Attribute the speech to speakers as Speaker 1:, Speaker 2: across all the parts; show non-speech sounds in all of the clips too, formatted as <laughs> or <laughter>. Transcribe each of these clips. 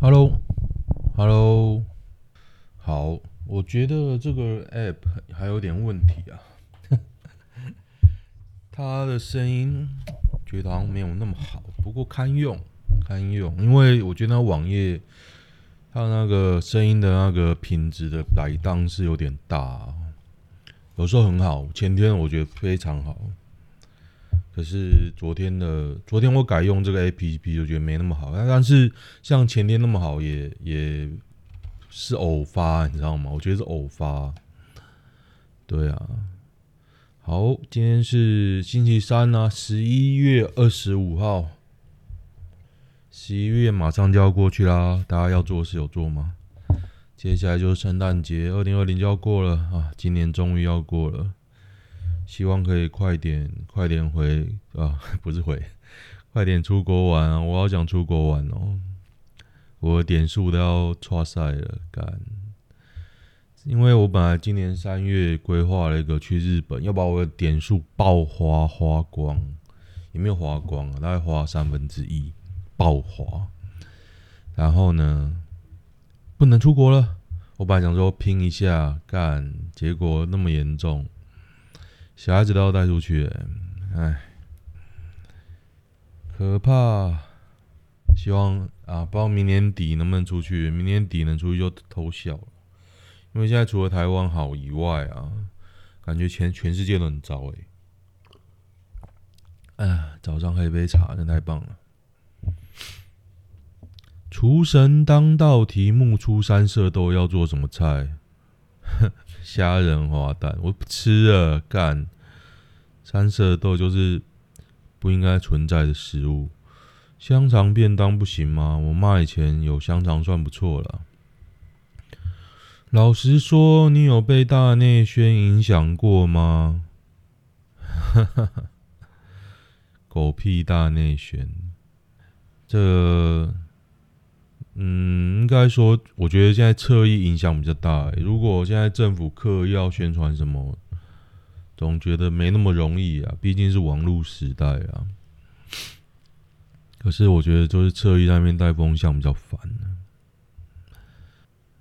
Speaker 1: Hello，Hello，好，我觉得这个 App 还有点问题啊，<laughs> 它的声音觉得好像没有那么好，不过堪用，堪用，因为我觉得那网页它那个声音的那个品质的摆荡是有点大，有时候很好，前天我觉得非常好。可是昨天的昨天我改用这个 APP 就觉得没那么好，但是像前天那么好也也是偶发，你知道吗？我觉得是偶发。对啊，好，今天是星期三啊，十一月二十五号，十一月马上就要过去啦，大家要做事有做吗？接下来就是圣诞节，二零二零就要过了啊，今年终于要过了。希望可以快点，快点回啊！<laughs> 不是回，快点出国玩啊！我好想出国玩哦，我的点数都要剉赛了，干！因为我本来今年三月规划了一个去日本，要把我的点数爆花花光，也没有花光啊，大概花三分之一，爆花。然后呢，不能出国了。我本来想说拼一下干，结果那么严重。小孩子都要带出去，哎，可怕！希望啊，不知道明年底能不能出去。明年底能出去就偷笑了，因为现在除了台湾好以外啊，感觉全全世界都很糟哎。哎，早上喝一杯茶，真太棒了。厨神当道，题目出三色豆要做什么菜？哼虾仁滑蛋，我不吃了，干！三色豆就是不应该存在的食物。香肠便当不行吗？我妈以前有香肠算不错了。老实说，你有被大内宣影响过吗？哈哈哈，狗屁大内宣，这。嗯，应该说，我觉得现在侧翼影响比较大。如果现在政府刻意要宣传什么，总觉得没那么容易啊。毕竟是网络时代啊。可是我觉得，就是侧翼那边带风向比较烦。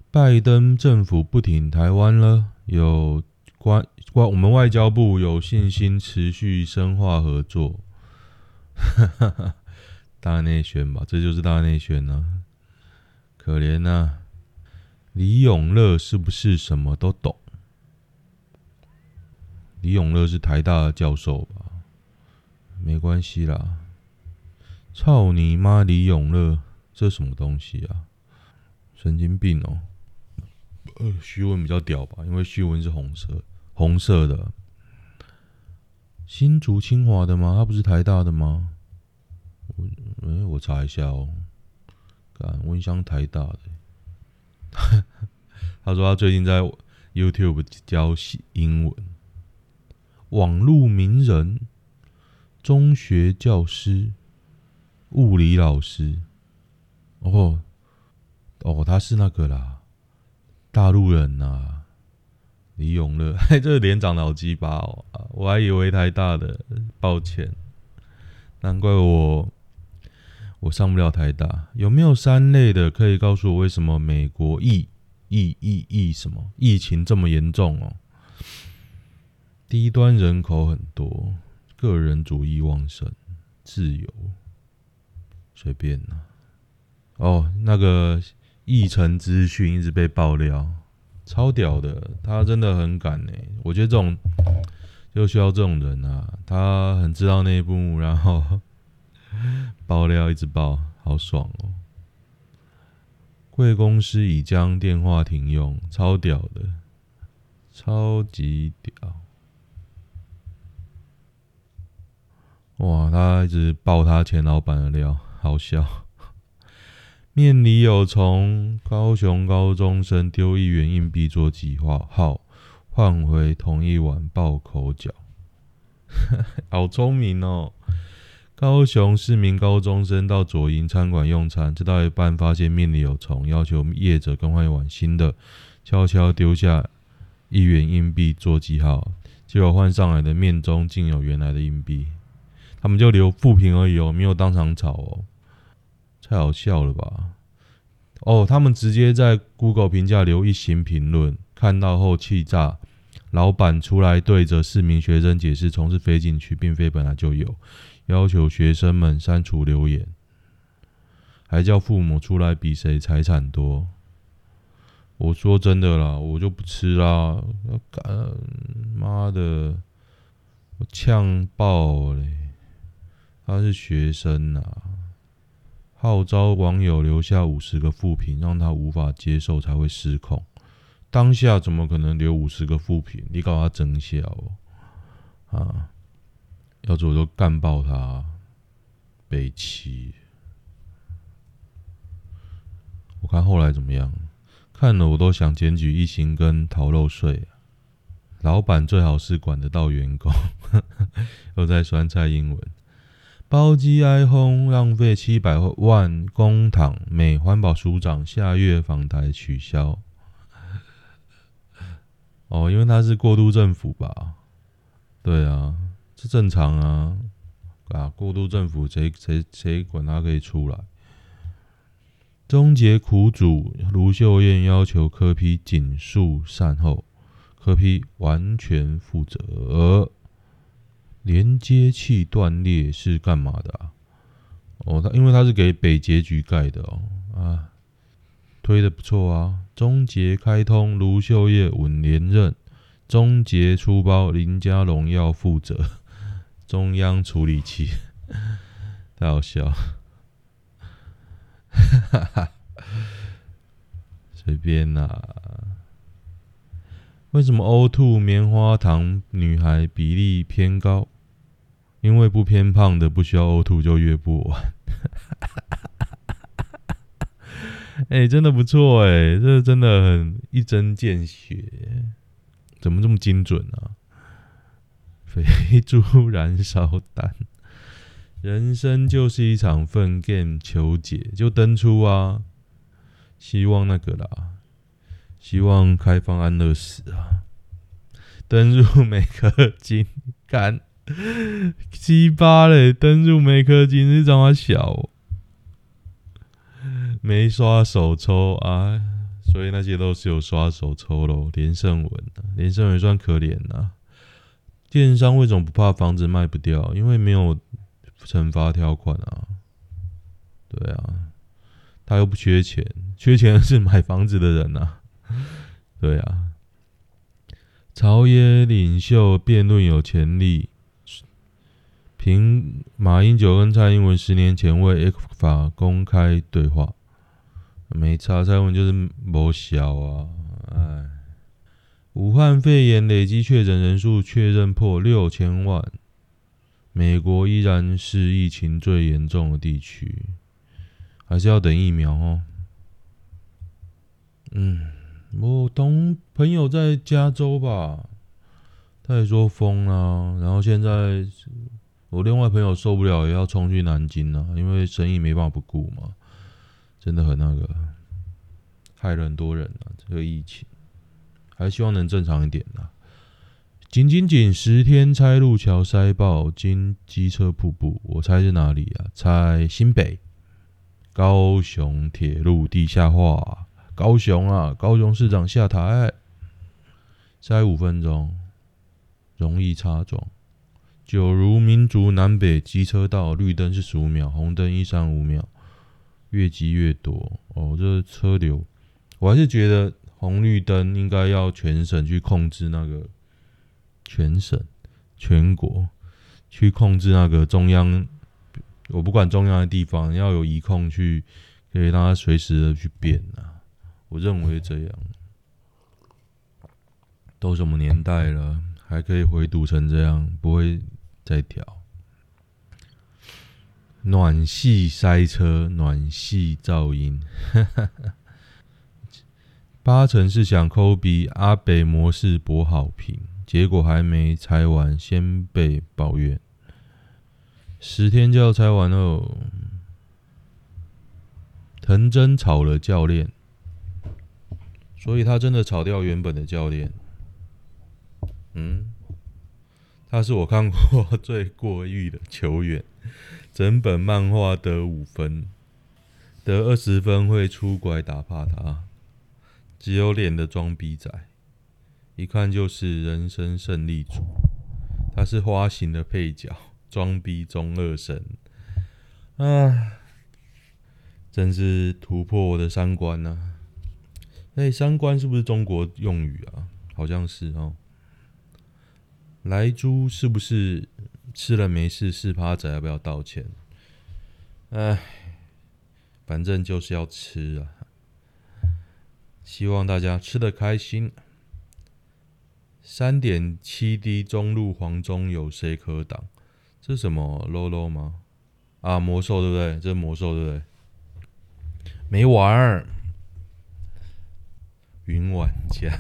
Speaker 1: 拜登政府不挺台湾了，有关关我们外交部有信心持续深化合作。<laughs> 大内宣吧，这就是大内宣啊。可怜呐、啊，李永乐是不是什么都懂？李永乐是台大的教授吧？没关系啦。操你妈！李永乐，这什么东西啊？神经病哦！呃，徐文比较屌吧？因为徐文是红色，红色的。新竹清华的吗？他不是台大的吗？我，哎，我查一下哦。温香台大的，<laughs> 他说他最近在 YouTube 教英文，网络名人，中学教师，物理老师，哦哦，他是那个啦，大陆人呐、李永乐，嘿，<laughs> 这个脸长得好鸡巴哦，我还以为台大的，抱歉，难怪我。我上不了台大，有没有三类的？可以告诉我为什么美国疫疫疫疫什么疫情这么严重哦？低端人口很多，个人主义旺盛，自由随便呢、啊？哦，那个议程资讯一直被爆料，超屌的，他真的很敢呢。我觉得这种就需要这种人啊，他很知道内幕，然后。爆料一直爆，好爽哦！贵公司已将电话停用，超屌的，超级屌！哇，他一直爆他前老板的料，好笑。面里有虫，高雄高中生丢一元硬币做计划，好，换回同一碗爆口角，<laughs> 好聪明哦！高雄市民高中生到左营餐馆用餐，吃到一半发现面里有虫，要求业者更换一碗新的，悄悄丢下一元硬币做记号，结果换上来的面中竟有原来的硬币，他们就留负评而已哦，没有当场炒哦，太好笑了吧？哦，他们直接在 Google 评价留一行评论，看到后气炸。老板出来对着四名学生解释，虫是飞进去，并非本来就有，要求学生们删除留言，还叫父母出来比谁财产多。我说真的啦，我就不吃啦！干妈的，我呛爆嘞！他是学生啊，号召网友留下五十个负评，让他无法接受才会失控。当下怎么可能留五十个负评？你搞他真笑哦！啊，要是我就干爆他，北齐。我看后来怎么样？看了我都想检举一星跟逃漏税。老板最好是管得到员工，<laughs> 又在酸菜英文。包机 iPhone 浪费七百万公帑，美环保署长下月访台取消。哦，因为他是过渡政府吧？对啊，这正常啊。啊，过渡政府谁谁谁管他可以出来？终结苦主卢秀燕要求柯 P 谨肃善后，柯批完全负责。连接器断裂是干嘛的啊？哦，他因为他是给北捷局盖的哦。啊，推的不错啊。终结开通卢秀燕稳连任，终结出包林佳龙要负责。中央处理器 <laughs> 太好笑。哈哈，随便啦。为什么 O2 棉花糖女孩比例偏高？因为不偏胖的不需要 O2 就约不完。<laughs> 哎、真的不错哎、欸，这真的很一针见血。怎么这么精准啊？肥 <laughs> 猪燃烧弹。人生就是一场粪 game，求解就登出啊！希望那个啦，希望开放安乐死啊！登入每颗金，干鸡巴嘞！登入每颗金是怎么小，没刷手抽啊，所以那些都是有刷手抽喽。连胜文，连胜文算可怜呐。电商为什么不怕房子卖不掉？因为没有。惩罚条款啊，对啊，他又不缺钱，缺钱是买房子的人呐、啊，对啊。朝野领袖辩论有潜力，凭马英九跟蔡英文十年前为 ECFA 公开对话，没差，蔡英文就是没小啊，哎。武汉肺炎累计确诊人数确认破六千万。美国依然是疫情最严重的地区，还是要等疫苗哦。嗯，我同朋友在加州吧，他也说封了，然后现在我另外朋友受不了，也要冲去南京了，因为生意没办法不顾嘛，真的很那个，害了很多人啊，这个疫情，还希望能正常一点啊。紧紧紧！十天拆路桥塞爆，经机车瀑布，我猜是哪里啊？猜新北、高雄铁路地下化。高雄啊，高雄市长下台，塞五分钟，容易擦撞。九如民族南北机车道，绿灯是十五秒，红灯一三五秒，越积越多。哦，这车流，我还是觉得红绿灯应该要全省去控制那个。全省、全国去控制那个中央，我不管中央的地方，要有仪控去，可以让它随时的去变啊。我认为这样，都什么年代了，还可以回堵成这样，不会再调。暖系塞车，暖系噪音，八成是想抠鼻阿北模式博好评。结果还没拆完，先被抱怨。十天就要拆完喽。藤真炒了教练，所以他真的炒掉原本的教练。嗯，他是我看过最过誉的球员，整本漫画得五分，得二十分会出拐打怕他，只有脸的装逼仔，一看就是人生胜利组。他是花型的配角，装逼中二神。啊，真是突破我的三观呐、啊！哎、三观是不是中国用语啊？好像是哦。来猪是不是吃了没事？四趴仔要不要道歉？哎。反正就是要吃啊！希望大家吃得开心。三点七 D 中路黄忠有谁可挡？这是什么 LOLO 吗？啊，魔兽对不对？这是魔兽对不对？没玩儿。云玩家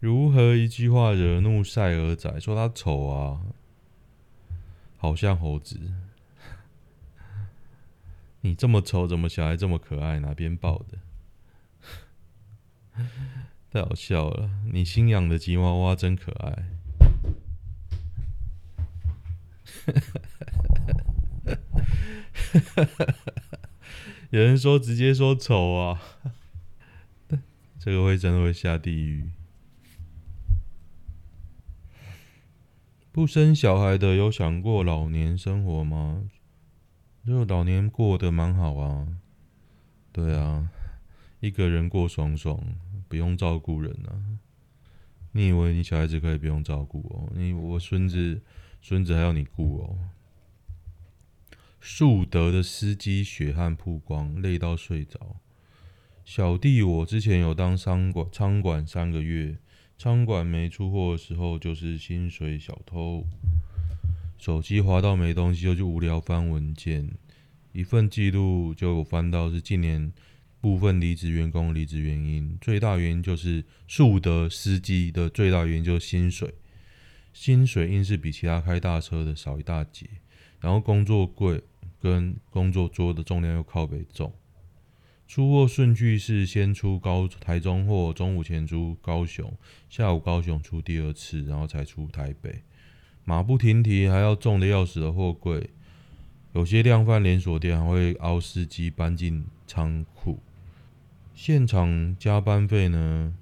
Speaker 1: 如何一句话惹怒赛尔仔？说他丑啊，好像猴子。你这么丑，怎么小孩这么可爱？哪边抱的？<laughs> 太好笑了！你新养的吉娃娃真可爱。<laughs> 有人说直接说丑啊，这个会真的会下地狱。不生小孩的有想过老年生活吗？就老年过得蛮好啊，对啊，一个人过爽爽，不用照顾人啊。你以为你小孩子可以不用照顾哦？你我孙子，孙子还要你顾哦。树德的司机血汗曝光，累到睡着。小弟我之前有当仓管，仓管三个月，仓管没出货的时候就是薪水小偷。手机滑到没东西，就就无聊翻文件，一份记录就翻到是近年部分离职员工离职原因，最大原因就是树德司机的最大原因就是薪水，薪水硬是比其他开大车的少一大截，然后工作柜跟工作桌的重量又靠北重，出货顺序是先出高台中货，中午前出高雄，下午高雄出第二次，然后才出台北。马不停蹄，还要重的要死的货柜，有些量贩连锁店还会凹司机搬进仓库。现场加班费呢？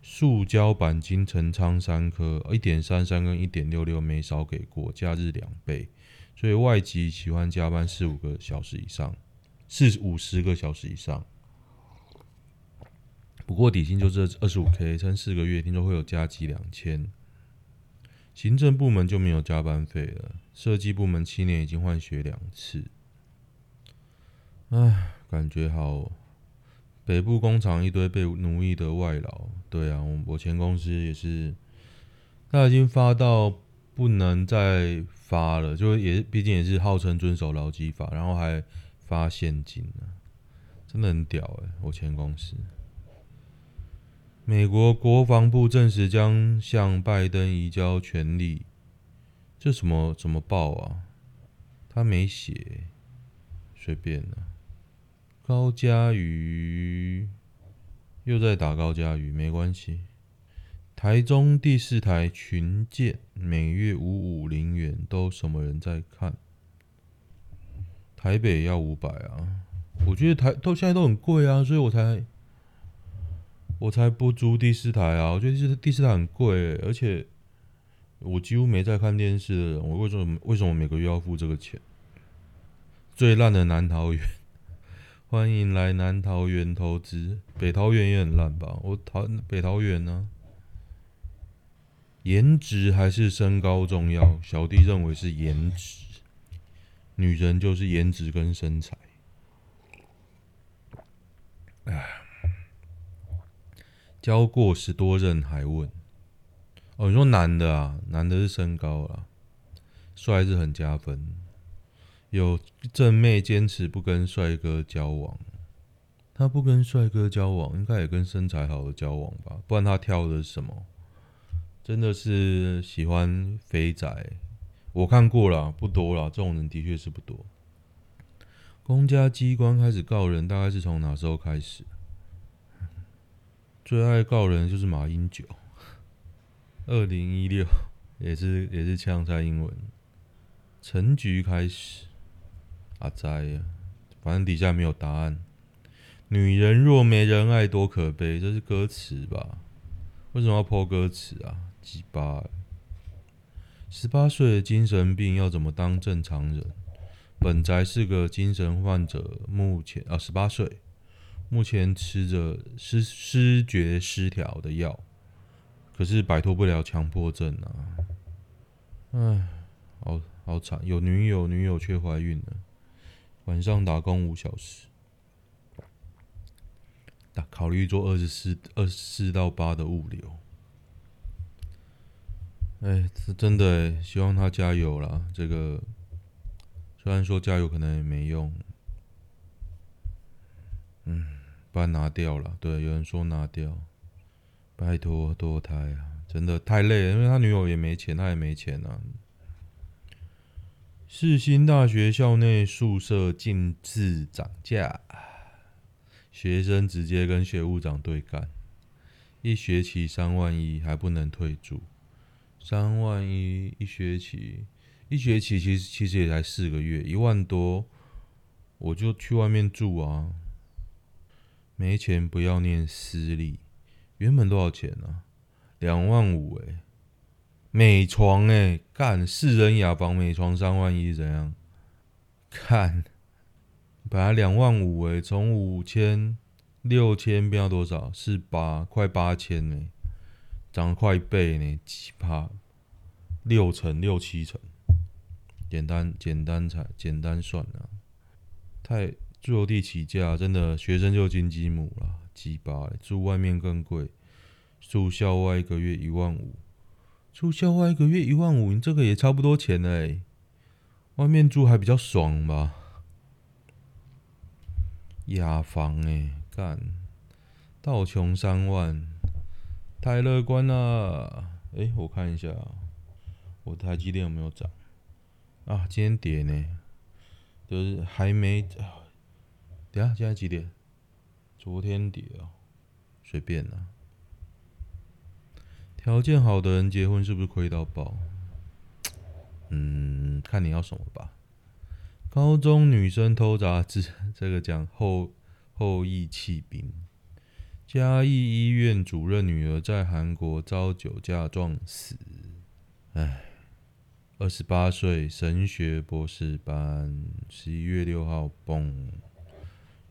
Speaker 1: 塑胶板金成仓三颗，一点三三跟一点六六没少给过，假日两倍。所以外籍喜欢加班四五个小时以上，四五十个小时以上。不过底薪就是二十五 K，撑四个月，听说会有加给两千。行政部门就没有加班费了，设计部门七年已经换血两次，唉，感觉好。北部工厂一堆被奴役的外劳，对啊，我我前公司也是，他已经发到不能再发了，就也毕竟也是号称遵守劳基法，然后还发现金呢，真的很屌哎，我前公司。美国国防部证实将向拜登移交权力，这什么怎么报啊？他没写，随便了。高嘉瑜又在打高嘉瑜，没关系。台中第四台群建每月五五零元，都什么人在看？台北要五百啊，我觉得台都现在都很贵啊，所以我才。我才不租第四台啊！我觉得第四第四台很贵，而且我几乎没在看电视的人，我为什么为什么每个月要付这个钱？最烂的南桃园，欢迎来南桃园投资。北桃园也很烂吧？我桃北桃园呢？颜值还是身高重要？小弟认为是颜值，女人就是颜值跟身材。哎。交过十多任还问？哦，你说男的啊？男的是身高啊，帅是很加分。有正妹坚持不跟帅哥交往，他不跟帅哥交往，应该也跟身材好的交往吧？不然他挑的是什么？真的是喜欢肥仔？我看过了，不多了，这种人的确是不多。公家机关开始告人，大概是从哪时候开始？最爱告人就是马英九，二零一六 <laughs> 也是也是呛蔡英文，陈菊开始，阿哉呀，反正底下没有答案。女人若没人爱，多可悲，这是歌词吧？为什么要破歌词啊？鸡巴！十八岁的精神病要怎么当正常人？本宅是个精神患者，目前啊十八岁，目前吃着失失觉失调的药，可是摆脱不了强迫症啊！唉，好好惨，有女友，女友却怀孕了，晚上打工五小时，打考虑做二十四二十四到八的物流。哎，是真的哎，希望他加油啦。这个虽然说加油可能也没用，嗯，不然拿掉了。对，有人说拿掉，拜托堕胎啊，真的太累了，因为他女友也没钱，他也没钱啊。世新大学校内宿舍禁止涨价，学生直接跟学务长对干，一学期三万一还不能退租。三万一一学期，一学期其实其实也才四个月，一万多，我就去外面住啊。没钱不要念私立，原本多少钱啊？两万五诶，美床诶，干四人雅房美床三万一怎样？看，本来两万五诶，从五千六千变到多少？是八快八千呢。涨快一倍呢，奇葩，六成六七成，简单简单才简单算啊，太就地起价，真的学生就金鸡母了，鸡巴，住外面更贵，住校外一个月一万五，住校外一个月一万五，你这个也差不多钱了哎，外面住还比较爽吧，雅房哎，干，道琼三万。太乐观了，诶、我看一下，我台积电有没有涨？啊，今天跌呢，就是还没。等下，现在几点？昨天跌哦，随便啦。条件好的人结婚是不是亏到爆？嗯，看你要什么吧。高中女生偷杂志，这个讲后后羿弃兵。嘉义医院主任女儿在韩国遭酒驾撞死。唉，二十八岁神学博士班，十一月六号嘣，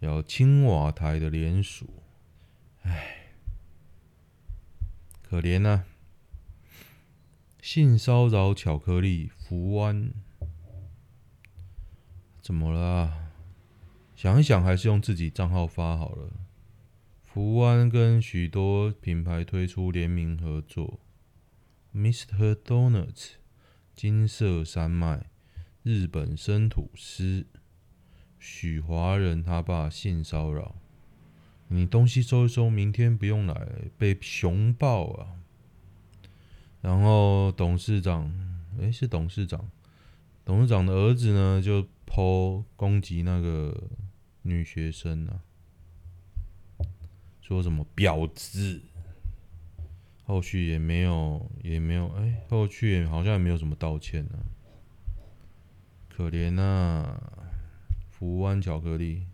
Speaker 1: 要青瓦台的联署。唉，可怜啊！性骚扰巧克力福湾，怎么了啊？想一想，还是用自己账号发好了。福湾跟许多品牌推出联名合作，Mr. Donuts、金色山脉、日本生吐司、许华仁他爸性骚扰，你东西收一收，明天不用来，被熊抱啊！然后董事长，诶，是董事长，董事长的儿子呢，就 po 攻击那个女学生啊。说什么婊子？后续也没有，也没有，哎，后续也好像也没有什么道歉呢、啊。可怜呐、啊，福湾巧克力，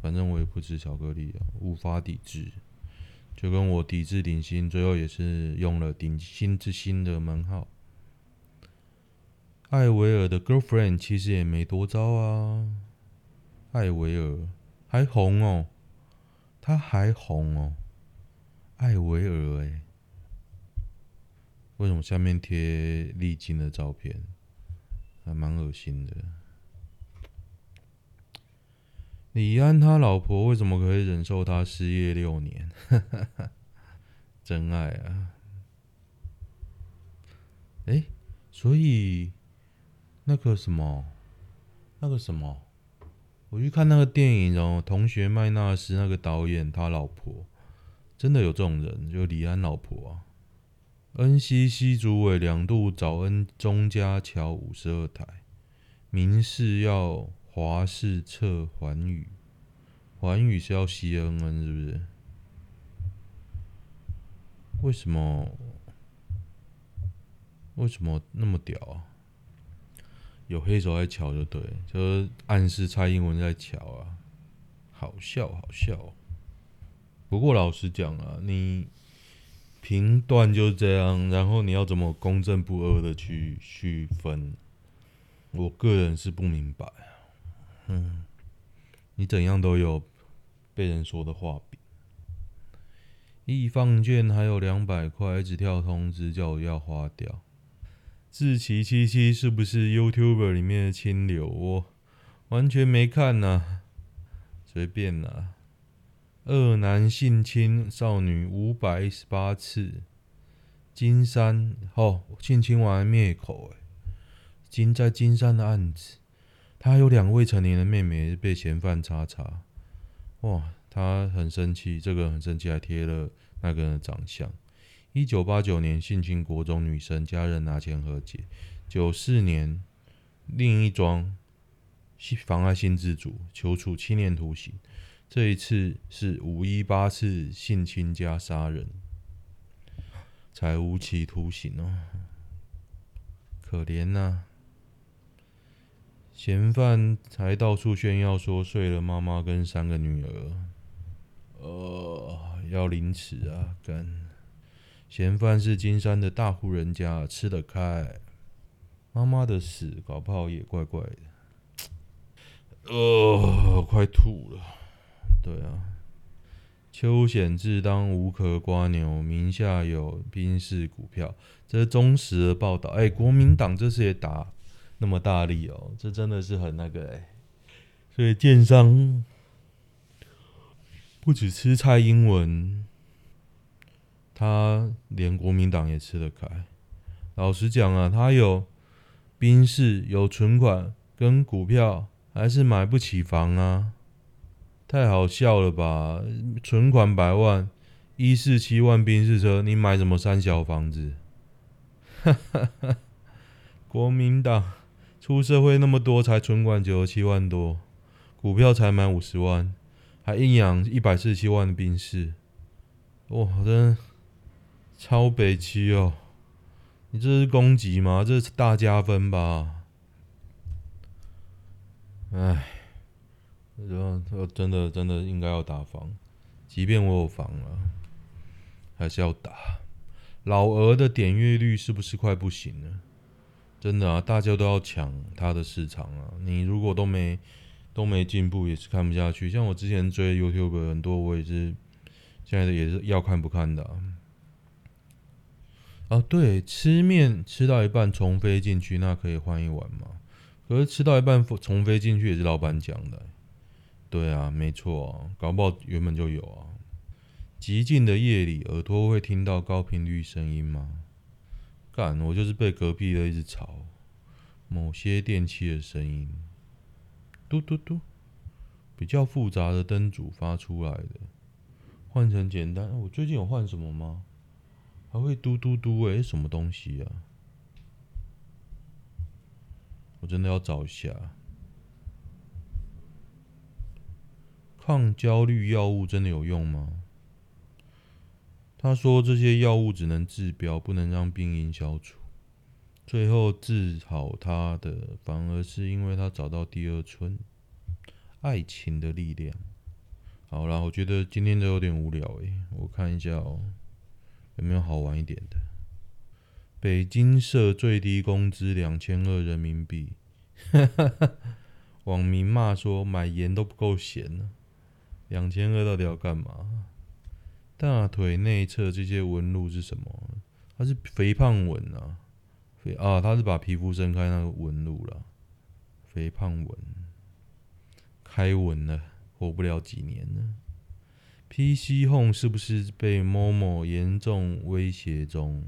Speaker 1: 反正我也不吃巧克力啊，无法抵制。就跟我抵制顶新，最后也是用了顶新之星的门号。艾维尔的 girlfriend 其实也没多糟啊，艾维尔还红哦。他还红哦，艾维尔哎，为什么下面贴丽晶的照片？还蛮恶心的。李安他老婆为什么可以忍受他失业六年？<laughs> 真爱啊！哎，所以那个什么，那个什么。我去看那个电影哦，同学麦纳斯那个导演他老婆，真的有这种人，就李安老婆啊。恩熙西主委两度找恩钟家桥五十二台，明示要华视撤环宇，环宇是要 CNN 是不是？为什么？为什么那么屌啊？有黑手在乔就对，就是暗示蔡英文在乔啊，好笑好笑。不过老实讲啊，你评断就是这样，然后你要怎么公正不阿的去区分？我个人是不明白啊。嗯，你怎样都有被人说的话柄。一放券还有两百块，一直跳通知叫我要花掉。志奇七七是不是 YouTuber 里面的清流？我完全没看呐、随便啦。二男性侵少女五百一十八次，金山哦，性侵完灭口哎，金在金山的案子，他有两未成年的妹妹被嫌犯叉叉，哇，他很生气，这个很生气，还贴了那个人的长相。一九八九年性侵国中女生，家人拿钱和解。九四年另一桩妨碍性自主，求处七年徒刑。这一次是五一八次性侵加杀人，才无期徒刑哦，可怜呐、啊！嫌犯才到处炫耀说睡了妈妈跟三个女儿，呃，要凌迟啊！干，嫌犯是金山的大户人家，吃得开。妈妈的死搞不好也怪怪的，呃，快吐了。对啊，邱显志当无壳瓜牛，名下有宾士股票，这是忠实的报道。哎，国民党这次也打那么大力哦，这真的是很那个哎。所以建商不只吃蔡英文，他连国民党也吃得开。老实讲啊，他有兵士，有存款跟股票，还是买不起房啊。太好笑了吧！存款百万，一四七万兵士车，你买什么三小房子？哈哈哈！国民党出社会那么多，才存款九十七万多，股票才买五十万，还硬养一百四十七万的宾士，哇，真超北七哦！你这是攻击吗？这是大加分吧？哎。说真的，真的应该要打房，即便我有房了，还是要打。老鹅的点阅率是不是快不行了？真的啊，大家都要抢它的市场啊！你如果都没都没进步，也是看不下去。像我之前追 YouTube 很多，我也是现在也是要看不看的啊。啊，对，吃面吃到一半重飞进去，那可以换一碗吗？可是吃到一半重飞进去也是老板讲的。对啊，没错啊，搞不好原本就有啊。极静的夜里，耳朵会听到高频率声音吗？干，我就是被隔壁的一直吵，某些电器的声音，嘟嘟嘟，比较复杂的灯组发出来的，换成简单。我最近有换什么吗？还会嘟嘟嘟，诶，什么东西啊？我真的要找一下。抗焦虑药物真的有用吗？他说这些药物只能治标，不能让病因消除。最后治好他的，反而是因为他找到第二春，爱情的力量。好啦，我觉得今天都有点无聊诶，我看一下哦，有没有好玩一点的？北京设最低工资两千二人民币，<laughs> 网民骂说买盐都不够咸呢。两千二到底要干嘛？大腿内侧这些纹路是什么？它是肥胖纹啊，肥啊，它是把皮肤伸开那个纹路了。肥胖纹，开纹了，活不了几年了。PC Home 是不是被 Momo 严重威胁中？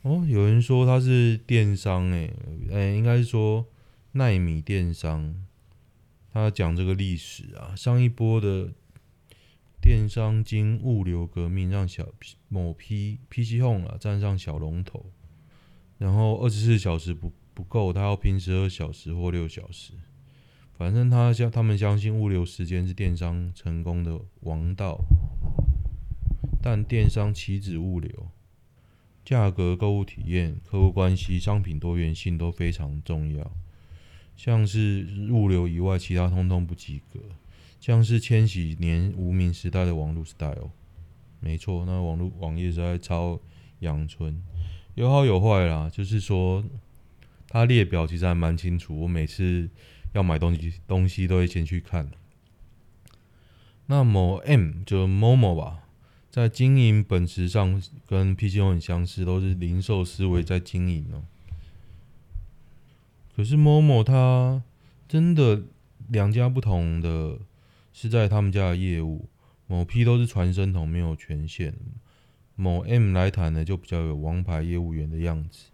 Speaker 1: 哦，有人说他是电商、诶，诶，应该是说奈米电商。他讲这个历史啊，上一波的电商经物流革命，让小某批 PC Home 啊站上小龙头，然后二十四小时不不够，他要拼十二小时或六小时，反正他相他们相信物流时间是电商成功的王道，但电商岂止物流，价格、购物体验、客户关系、商品多元性都非常重要。像是物流以外，其他通通不及格。像是千禧年无名时代的网络 style，没错，那网络网页实在超阳春，有好有坏啦。就是说，它列表其实还蛮清楚，我每次要买东西，东西都会先去看。那么 M 就 Momo 吧。在经营本质上跟 PCO 很相似，都是零售思维在经营哦。可是 Momo 它真的两家不同的，是在他们家的业务，某 P 都是传声筒，没有权限。某 M 来谈呢，就比较有王牌业务员的样子，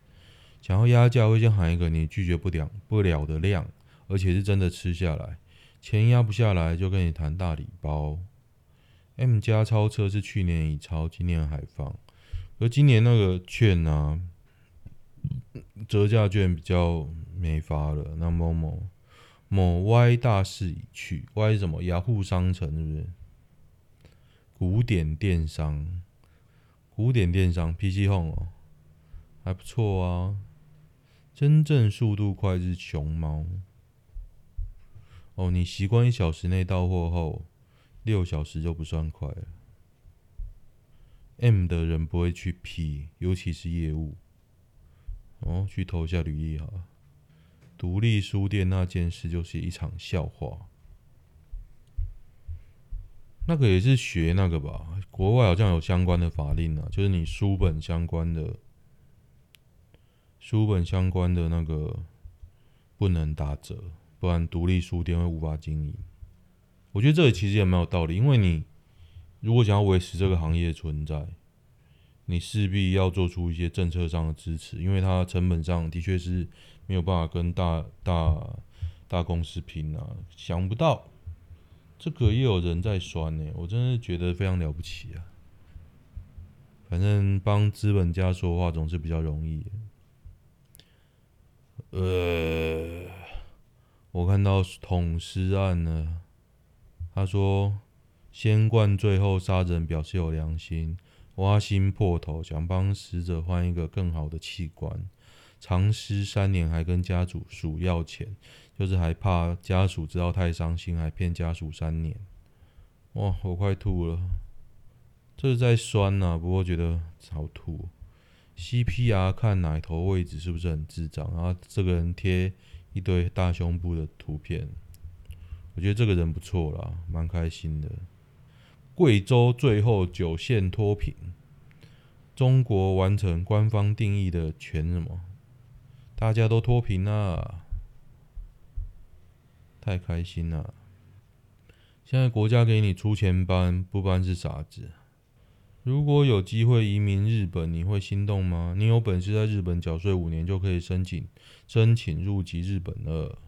Speaker 1: 想要压价会先喊一个你拒绝不了不了的量，而且是真的吃下来，钱压不下来就跟你谈大礼包。M 加超车是去年已超，今年还放。而今年那个券啊，折价券比较没发了。那某某某 Y 大势已去，Y 什么？雅虎商城是不是？古典电商，古典电商 PChome 哦，还不错啊。真正速度快是熊猫。哦，你习惯一小时内到货后。六小时就不算快了。M 的人不会去 P，尤其是业务。哦，去投一下履历好了。独立书店那件事就是一场笑话。那个也是学那个吧？国外好像有相关的法令啊，就是你书本相关的，书本相关的那个不能打折，不然独立书店会无法经营。我觉得这个其实也蛮有道理，因为你如果想要维持这个行业存在，你势必要做出一些政策上的支持，因为它成本上的确是没有办法跟大大大公司拼啊。想不到这个也有人在酸呢，我真的觉得非常了不起啊。反正帮资本家说话总是比较容易。呃，我看到捅尸案呢。他说：“先灌醉后杀人，表示有良心；挖心破头，想帮死者换一个更好的器官。藏尸三年，还跟家属数要钱，就是还怕家属知道太伤心，还骗家属三年。哇，我快吐了！这是在酸呐、不过觉得好吐。CPR 看奶头位置是不是很智障？然后这个人贴一堆大胸部的图片。”我觉得这个人不错啦，蛮开心的。贵州最后九县脱贫，中国完成官方定义的全什么？大家都脱贫啦，太开心了！现在国家给你出钱搬，不搬是傻子。如果有机会移民日本，你会心动吗？你有本事在日本缴税五年就可以申请申请入籍日本了。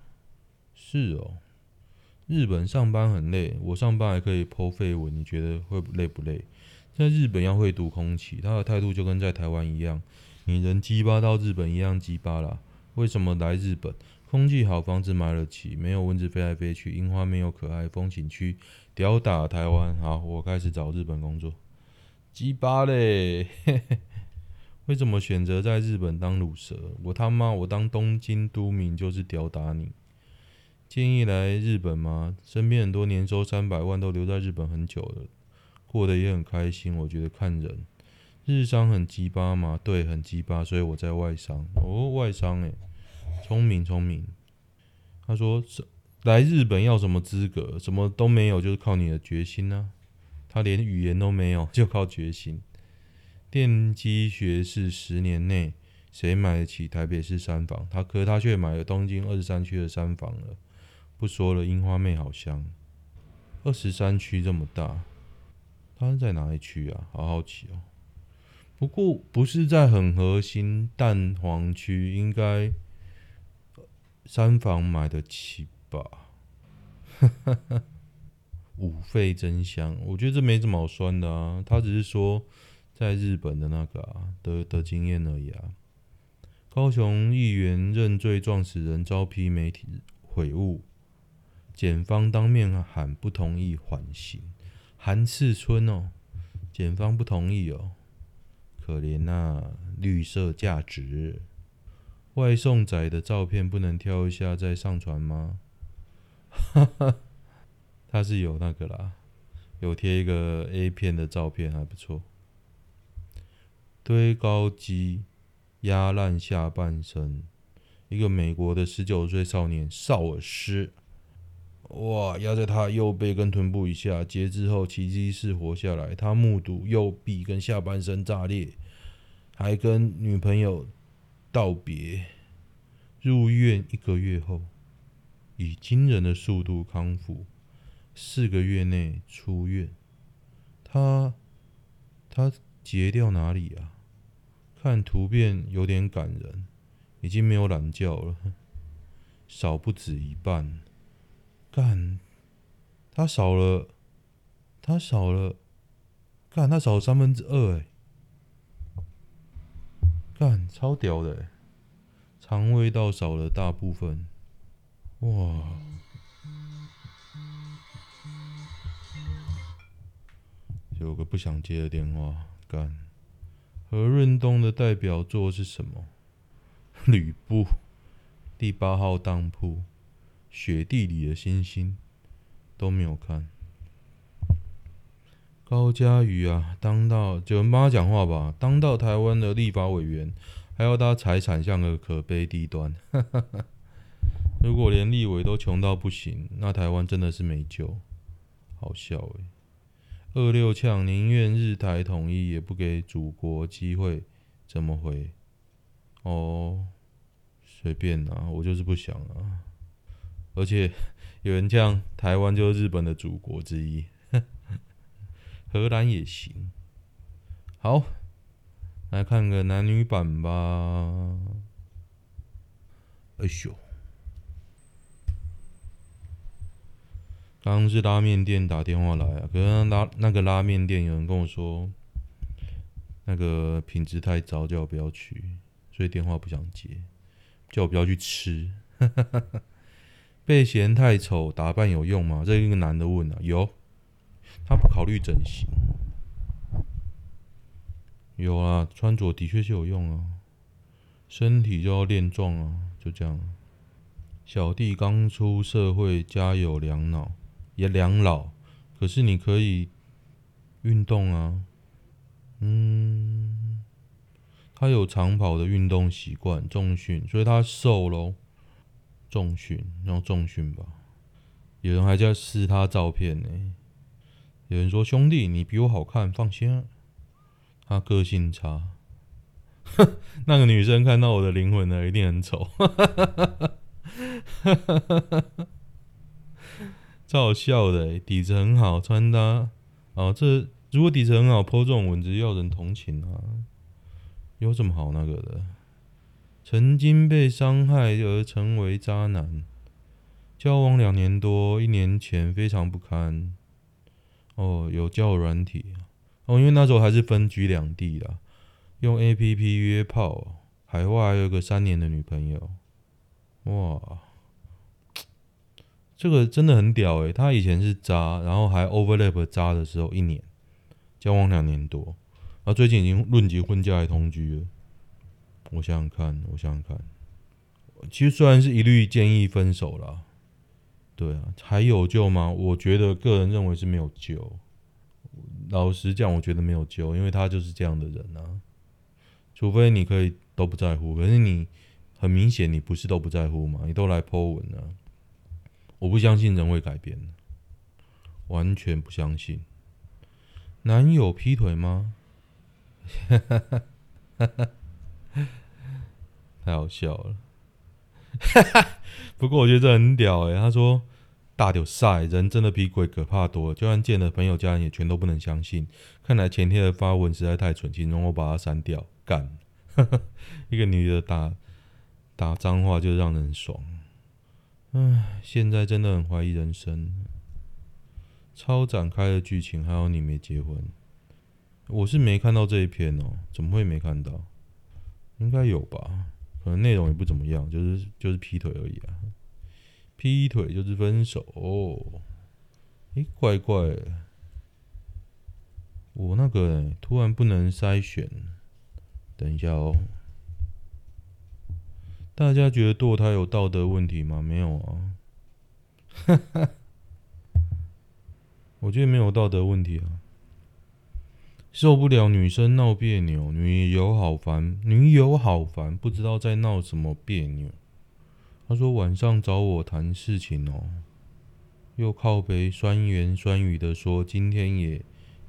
Speaker 1: 是哦。日本上班很累，我上班还可以 po 废文，你觉得会累不累？在日本要会读空气，他的态度就跟在台湾一样，你人鸡巴到日本一样鸡巴啦。为什么来日本？空气好，房子买得起，没有蚊子飞来飞去，樱花没有可爱，风景区屌打台湾。好，我开始找日本工作，鸡巴嘞！<laughs> 为什么选择在日本当卤蛇？我他妈，我当东京都民就是屌打你。建议来日本吗？身边很多年收三百万都留在日本很久了，过得也很开心。我觉得看人，日商很鸡巴吗？对，很鸡巴，所以我在外商。哦，外商诶，聪明聪明。他说来日本要什么资格？什么都没有，就是靠你的决心呢、他连语言都没有，就靠决心。电机学士十年内谁买得起台北市三房？他可他却买了东京二十三区的三房了。不说了，樱花妹好香。二十三区这么大，他是在哪一区啊？好好奇哦。不过不是在很核心蛋黄区，应该三房买得起吧？<laughs> 五费真香，我觉得这没什么好酸的啊。他只是说在日本的那个啊的的经验而已啊。高雄议员认罪撞死人，遭批媒体悔悟。检方当面喊不同意缓刑，韩世春哦，检方不同意哦，可怜呐、啊，绿色价值。外送仔的照片不能挑一下再上传吗？哈哈，他是有那个啦，有贴一个 A 片的照片，还不错。堆高机压烂下半身，一个美国的十九岁少年少尔斯，哇，压在他右背跟臀部以下，截肢后奇迹是活下来。他目睹右臂跟下半身炸裂，还跟女朋友。道别，入院一个月后，以惊人的速度康复，四个月内出院。他他截掉哪里啊？看图片有点感人，已经没有懒觉了，少不止一半。干，他少了，他少了，干他少了三分之二哎。干，超屌的，肠胃道少了大部分，哇！有个不想接的电话，干。何润东的代表作是什么？吕布，第八号当铺，雪地里的星星，都没有看。高嘉瑜啊，当到就帮他讲话吧。当到台湾的立法委员，还要他财产像个可悲地段。<laughs> 如果连立委都穷到不行，那台湾真的是没救。好笑诶、欸。二六呛宁愿日台统一，也不给祖国机会，怎么回？哦，随便啊，我就是不想啊。而且有人呛台湾就是日本的祖国之一。荷兰也行，好，来看个男女版吧。哎呦，刚刚是拉面店打电话来啊，可是拉那个拉面店有人跟我说，那个品质太糟，叫我不要去，所以电话不想接，叫我不要去吃。被嫌太丑，打扮有用吗？这一个男的问啊，有。他不考虑整形，有啊，穿着的确是有用啊，身体就要练壮啊，就这样。小弟刚出社会，家有两老，也两老，可是你可以运动啊，嗯，他有长跑的运动习惯，重训，所以他瘦喽，重训，然后重训吧。有人还在试他照片呢、有人说：“兄弟，你比我好看，放心。”他个性差，哼，<laughs> 那个女生看到我的灵魂呢，一定很丑，哈哈哈哈哈哈超好笑的。底子很好，穿搭哦，这如果底子很好泼这种文字要人同情啊，有什么好那个的？曾经被伤害而成为渣男，交往两年多，一年前非常不堪。哦，有交友软体。哦，因为那时候还是分居两地啦，用 APP 约炮，海外还有个三年的女朋友，哇，这个真的很屌诶，他以前是渣，然后还 overlap 渣的时候一年，交往两年多，然后最近已经论及婚嫁还同居了。我想想看，我想想看，其实虽然是一律建议分手啦。对啊，还有救吗？我觉得个人认为是没有救。老实讲，我觉得没有救，因为他就是这样的人啊。除非你可以都不在乎，可是你很明显你不是都不在乎嘛，你都来 po 文了。我不相信人会改变，完全不相信。男友劈腿吗？哈哈哈哈哈，太好笑了。哈哈，不过我觉得这很屌诶、他说：“大屌赛人真的比鬼可怕多了，就算见了朋友家人也全都不能相信。看来前天的发文实在太蠢，请容我把它删掉。”干，<laughs> 一个女的打打脏话就让人爽。唉，现在真的很怀疑人生。超展开的剧情，还好你没结婚。我是没看到这一篇哦，怎么会没看到？应该有吧。内容也不怎么样，就是就是劈腿而已啊，劈腿就是分手哦，诶，怪怪，我那个、欸、突然不能筛选，等一下哦，大家觉得堕胎有道德问题吗？没有啊。哈哈，我觉得没有道德问题啊。受不了女生闹别扭，女友好烦，女友好烦，不知道在闹什么别扭。他说晚上找我谈事情哦，又靠北酸言酸语的说今天也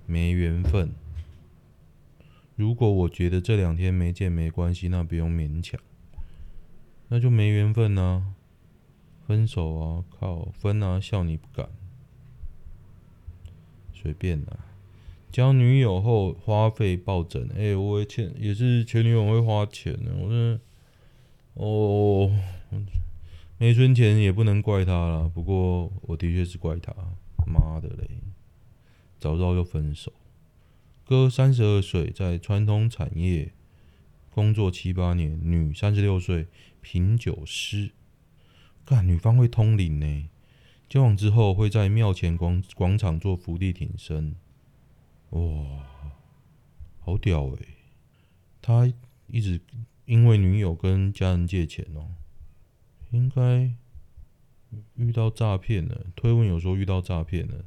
Speaker 1: 没缘分。如果我觉得这两天没见没关系，那不用勉强，那就没缘分啊，分手啊，靠分啊，笑你不敢，随便啦。交女友后花费暴增，哎、欸，我前也是前女友会花钱呢，我真的哦，没存钱也不能怪他啦。不过我的确是怪他，妈的嘞，早知道就分手。哥三十二岁，在传统产业工作七八年，女三十六岁，品酒师，干女方会通灵呢。交往之后会在庙前广广场做伏地挺身。哇，好屌诶、他一直因为女友跟家人借钱哦、应该遇到诈骗了。推文有说遇到诈骗了，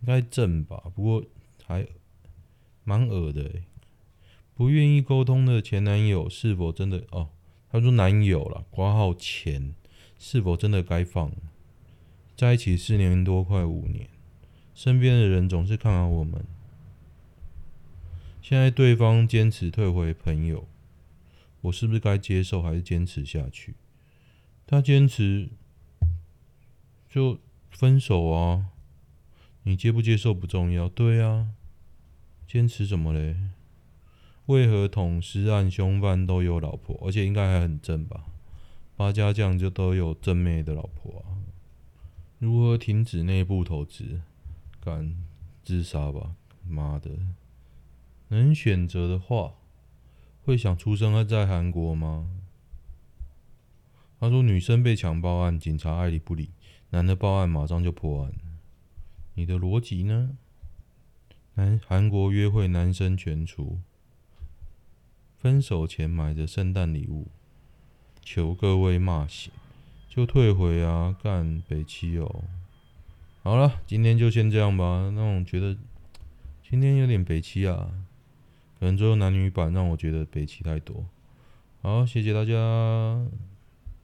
Speaker 1: 应该正吧？不过还蛮恶的诶、不愿意沟通的前男友是否真的？哦，他说男友了，挂号前是否真的该放？在一起四年多，快五年，身边的人总是看好我们。现在对方坚持退回朋友，我是不是该接受还是坚持下去？他坚持就分手啊！你接不接受不重要，对啊，坚持什么嘞？为何捅尸案凶犯都有老婆，而且应该还很正吧？八家将就都有正妹的老婆啊？如何停止内部投资？敢自杀吧！妈的！能选择的话，会想出生在韩国吗？他说：“女生被强暴案，警察爱理不理；男的报案，马上就破案。你的逻辑呢？”男韩国约会，男生全出，分手前买的圣诞礼物，求各位骂醒，就退回啊！干北七哦。好了，今天就先这样吧。那我觉得今天有点北七啊。可能最后男女版让我觉得北齐太多。好，谢谢大家。